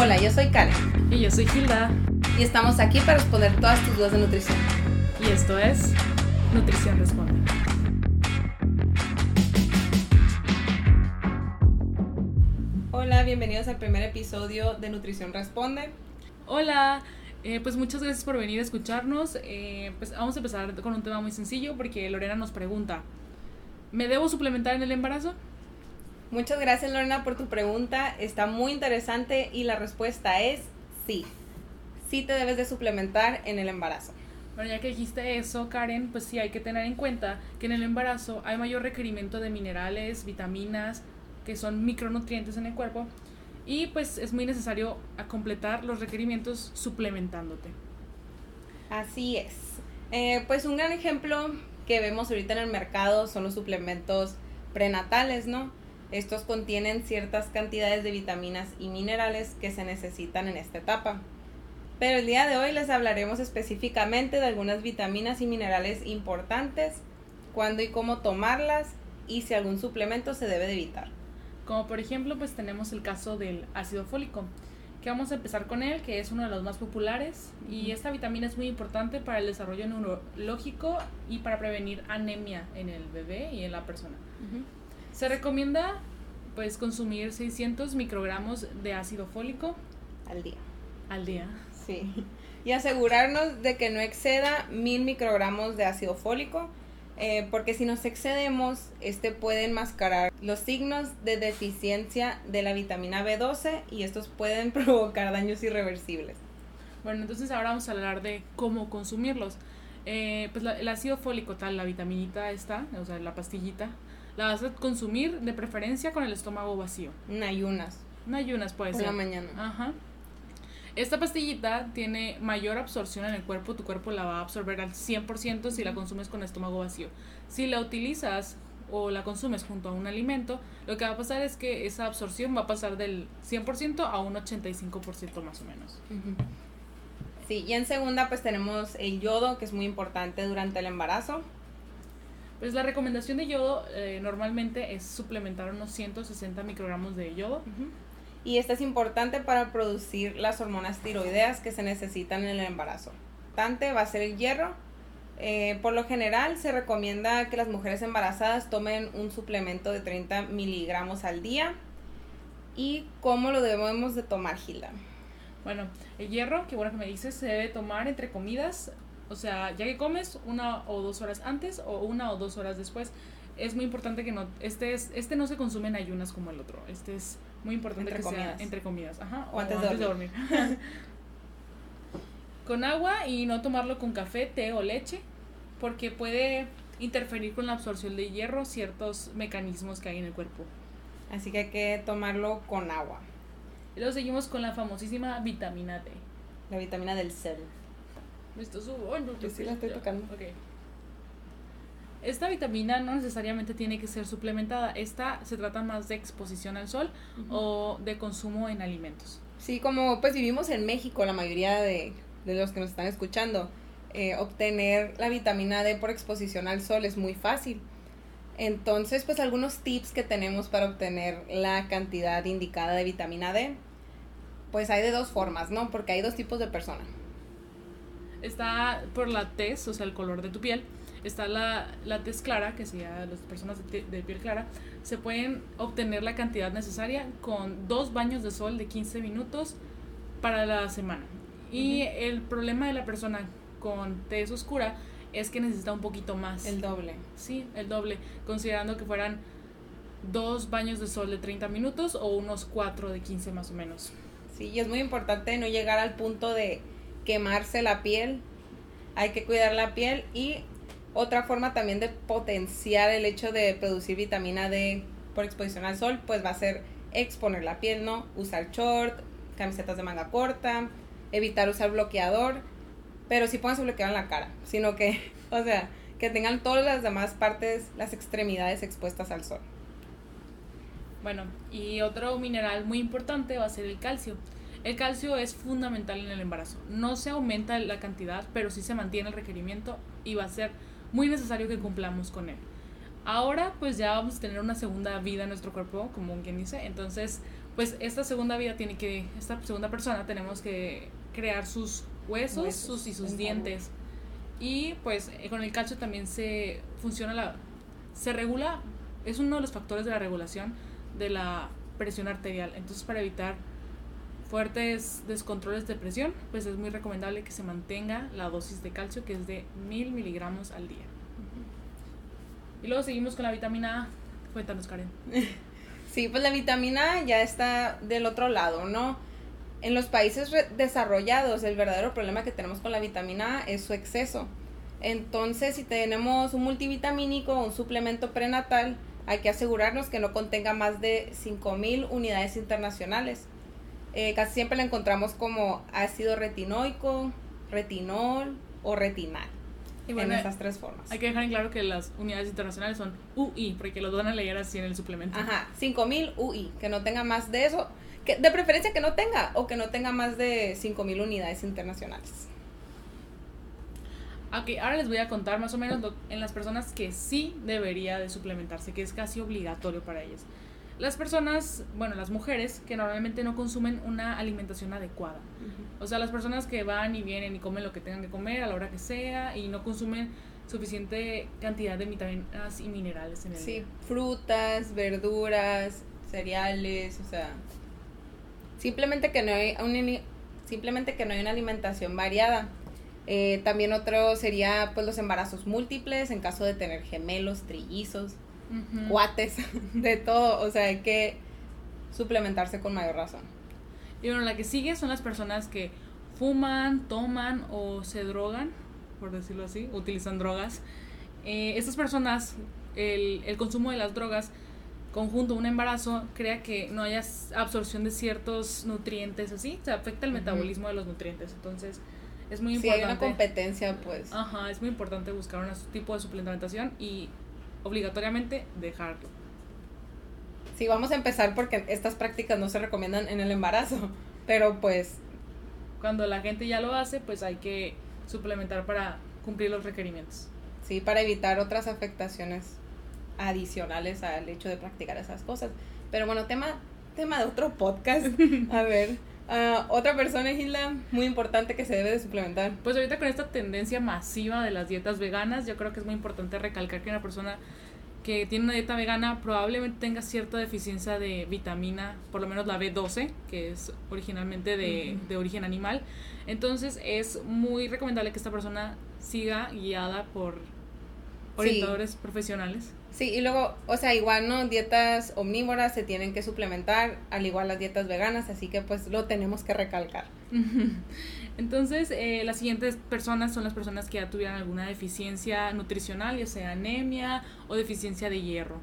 Hola, yo soy Karen Y yo soy Hilda. y estamos aquí para responder todas tus dudas de nutrición. Y esto es Nutrición Responde. Hola, bienvenidos al primer episodio de Nutrición Responde. Hola, eh, pues muchas gracias por venir a escucharnos. Eh, pues vamos a empezar con un tema muy sencillo porque Lorena nos pregunta, ¿me debo suplementar en el embarazo? Muchas gracias Lorena por tu pregunta, está muy interesante y la respuesta es sí. Sí te debes de suplementar en el embarazo. Bueno, ya que dijiste eso, Karen, pues sí hay que tener en cuenta que en el embarazo hay mayor requerimiento de minerales, vitaminas, que son micronutrientes en el cuerpo, y pues es muy necesario a completar los requerimientos suplementándote. Así es. Eh, pues un gran ejemplo que vemos ahorita en el mercado son los suplementos prenatales, ¿no? Estos contienen ciertas cantidades de vitaminas y minerales que se necesitan en esta etapa. Pero el día de hoy les hablaremos específicamente de algunas vitaminas y minerales importantes, cuándo y cómo tomarlas y si algún suplemento se debe de evitar. Como por ejemplo, pues tenemos el caso del ácido fólico, que vamos a empezar con él, que es uno de los más populares y esta vitamina es muy importante para el desarrollo neurológico y para prevenir anemia en el bebé y en la persona. Se recomienda pues consumir 600 microgramos de ácido fólico Al día. al día. Sí. Y asegurarnos de que no exceda mil microgramos de ácido fólico, eh, porque si nos excedemos, este puede enmascarar los signos de deficiencia de la vitamina B12 y estos pueden provocar daños irreversibles. Bueno, entonces ahora vamos a hablar de cómo consumirlos. Eh, pues la- el ácido fólico tal, la vitaminita esta, o sea, la pastillita, la vas a consumir de preferencia con el estómago vacío. En ayunas, No ayunas puede por ser. la mañana. Ajá. Esta pastillita tiene mayor absorción en el cuerpo, tu cuerpo la va a absorber al 100% si la consumes con estómago vacío. Si la utilizas o la consumes junto a un alimento, lo que va a pasar es que esa absorción va a pasar del 100% a un 85% más o menos. Sí, y en segunda pues tenemos el yodo, que es muy importante durante el embarazo. Pues la recomendación de yodo eh, normalmente es suplementar unos 160 microgramos de yodo. Y esta es importante para producir las hormonas tiroideas que se necesitan en el embarazo. Tante va a ser el hierro. Eh, por lo general se recomienda que las mujeres embarazadas tomen un suplemento de 30 miligramos al día. ¿Y cómo lo debemos de tomar, Gilda? Bueno, el hierro, que bueno que me dices, se debe tomar entre comidas, o sea, ya que comes una o dos horas antes o una o dos horas después. Es muy importante que no, este es, este no se consume en ayunas como el otro. Este es muy importante Entre que comidas. sea entre comidas, ajá, O antes de dormir. con agua y no tomarlo con café, té o leche, porque puede interferir con la absorción de hierro ciertos mecanismos que hay en el cuerpo. Así que hay que tomarlo con agua. Y luego seguimos con la famosísima vitamina D. La vitamina del sol. Yo sí la estoy tocando. Ok. Esta vitamina no necesariamente tiene que ser suplementada. Esta se trata más de exposición al sol o de consumo en alimentos. Sí, como pues vivimos en México, la mayoría de, de los que nos están escuchando, eh, obtener la vitamina D por exposición al sol es muy fácil. Entonces, pues algunos tips que tenemos para obtener la cantidad indicada de vitamina D, pues hay de dos formas, ¿no? Porque hay dos tipos de personas. Está por la tez, o sea, el color de tu piel. Está la, la tez clara, que sería las personas de, de piel clara. Se pueden obtener la cantidad necesaria con dos baños de sol de 15 minutos para la semana. Y el problema de la persona con tez oscura es que necesita un poquito más. El doble. Sí, el doble, considerando que fueran dos baños de sol de 30 minutos o unos cuatro de 15 más o menos. Sí, y es muy importante no llegar al punto de quemarse la piel. Hay que cuidar la piel y otra forma también de potenciar el hecho de producir vitamina D por exposición al sol, pues va a ser exponer la piel, ¿no? Usar short, camisetas de manga corta, evitar usar bloqueador, pero sí pónganse bloqueador en la cara, sino que, o sea, que tengan todas las demás partes, las extremidades expuestas al sol. Bueno, y otro mineral muy importante va a ser el calcio. El calcio es fundamental en el embarazo. No se aumenta la cantidad, pero sí se mantiene el requerimiento y va a ser muy necesario que cumplamos con él. Ahora pues ya vamos a tener una segunda vida en nuestro cuerpo, como quien dice. Entonces, pues esta segunda vida tiene que, esta segunda persona tenemos que crear sus huesos, Huesos, sus y sus en dientes. Y pues eh, con el calcio también se funciona la, se regula, es uno de los factores de la regulación de la presión arterial. Entonces para evitar fuertes descontroles de presión, pues es muy recomendable que se mantenga la dosis de calcio que es de mil miligramos al día. Y luego seguimos con la vitamina A. Cuéntanos, Karen. Sí, pues la vitamina A ya está del otro lado, ¿no? En los países desarrollados, el verdadero problema que tenemos con la vitamina A es su exceso. Entonces, si tenemos un multivitamínico o un suplemento prenatal, hay que asegurarnos que no contenga más de 5.000 unidades internacionales. Eh, casi siempre la encontramos como ácido retinoico, retinol o retinal. Y bueno, en esas tres formas. hay que dejar en claro que las unidades internacionales son UI, porque los van a leer así en el suplemento. Ajá, 5000 UI, que no tenga más de eso, que de preferencia que no tenga o que no tenga más de 5000 unidades internacionales. Ok, ahora les voy a contar más o menos lo- en las personas que sí debería de suplementarse, que es casi obligatorio para ellas. Las personas, bueno, las mujeres que normalmente no consumen una alimentación adecuada. O sea, las personas que van y vienen y comen lo que tengan que comer a la hora que sea y no consumen suficiente cantidad de vitaminas y minerales en el Sí, día. frutas, verduras, cereales, o sea, simplemente que no hay una, simplemente que no hay una alimentación variada. Eh, también otro sería pues los embarazos múltiples en caso de tener gemelos, trillizos, Ujú. cuates, de todo, o sea, hay que suplementarse con mayor razón. Y bueno, la que sigue son las personas que fuman, toman o se drogan, por decirlo así, utilizan drogas. Eh, estas personas, el, el consumo de las drogas conjunto un embarazo crea que no haya absorción de ciertos nutrientes así, se afecta el Ujú. metabolismo de los nutrientes. Entonces, es muy Si hay importante. una competencia, pues Ajá, es muy importante buscar un tipo de suplementación y obligatoriamente dejarlo. Sí, vamos a empezar porque estas prácticas no se recomiendan en el embarazo, pero pues Cuando la gente ya lo hace, pues hay que suplementar para cumplir los requerimientos. sí, para evitar otras afectaciones adicionales al hecho de practicar esas cosas. Pero bueno, tema, tema de otro podcast. A ver, ah, otra persona, Gilda, muy importante que se debe de suplementar. Pues ahorita con esta tendencia masiva de las dietas veganas, yo creo que es muy importante recalcar que una persona que tiene una dieta vegana probablemente tenga cierta deficiencia de vitamina, por lo menos la B12, que es originalmente de, de origen animal. Entonces es muy recomendable que esta persona siga guiada por orientadores profesionales. Sí, y luego, o sea, igual, ¿no? Dietas omnívoras se tienen que suplementar, al igual las dietas veganas, así que pues lo tenemos que recalcar. Entonces, eh, las siguientes personas son las personas que ya tuvieran alguna deficiencia nutricional, ya sea anemia o deficiencia de hierro.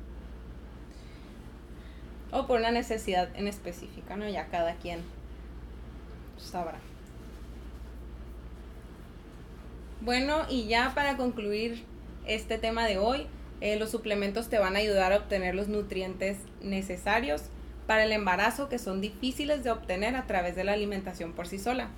O por una necesidad en específica, ¿no? Ya cada quien sabrá. Bueno, y ya para concluir este tema de hoy, eh, los suplementos te van a ayudar a obtener los nutrientes necesarios para el embarazo que son difíciles de obtener a través de la alimentación por sí sola.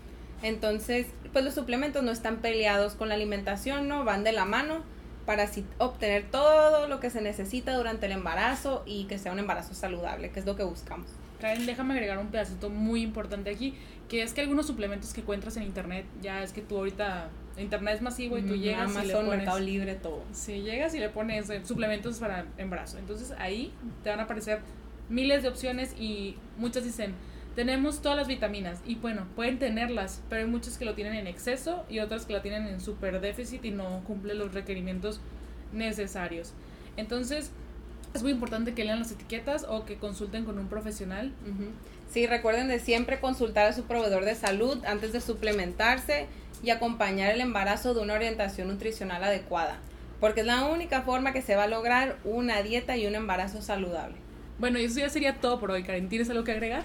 Entonces, pues los suplementos no están peleados con la alimentación, ¿no? Van de la mano para así obtener todo lo que se necesita durante el embarazo y que sea un embarazo saludable, que es lo que buscamos. Karen, déjame agregar un pedacito muy importante aquí, que es que algunos suplementos que encuentras en internet, ya es que tú ahorita, internet es masivo y tú llegas y le Amazon, pones... Mercado Libre, todo. Si llegas y le pones eh, suplementos para embarazo, entonces ahí te van a aparecer miles de opciones y muchas dicen, tenemos todas las vitaminas y bueno, pueden tenerlas, pero hay muchas que lo tienen en exceso y otras que la tienen en super déficit y no cumplen los requerimientos necesarios. Entonces, es muy importante que lean las etiquetas o que consulten con un profesional. Ujú. Sí, recuerden de siempre consultar a su proveedor de salud antes de suplementarse y acompañar el embarazo de una orientación nutricional adecuada, porque es la única forma que se va a lograr una dieta y un embarazo saludable. Bueno, y eso ya sería todo por hoy, Karen. ¿Tienes algo que agregar?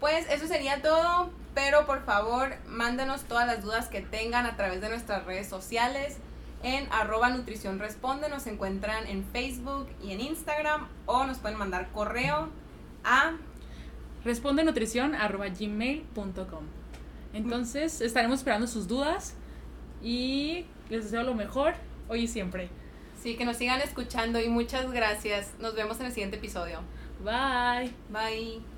Pues eso sería todo, pero por favor mándenos todas las dudas que tengan a través de nuestras redes sociales. En arroba nutrición responde nos encuentran en Facebook y en Instagram o nos pueden mandar correo a Responde nutrición arroba gmail.com. Entonces, estaremos esperando sus dudas y les deseo lo mejor hoy y siempre. Sí, que nos sigan escuchando y muchas gracias. Nos vemos en el siguiente episodio. Bye. Bye.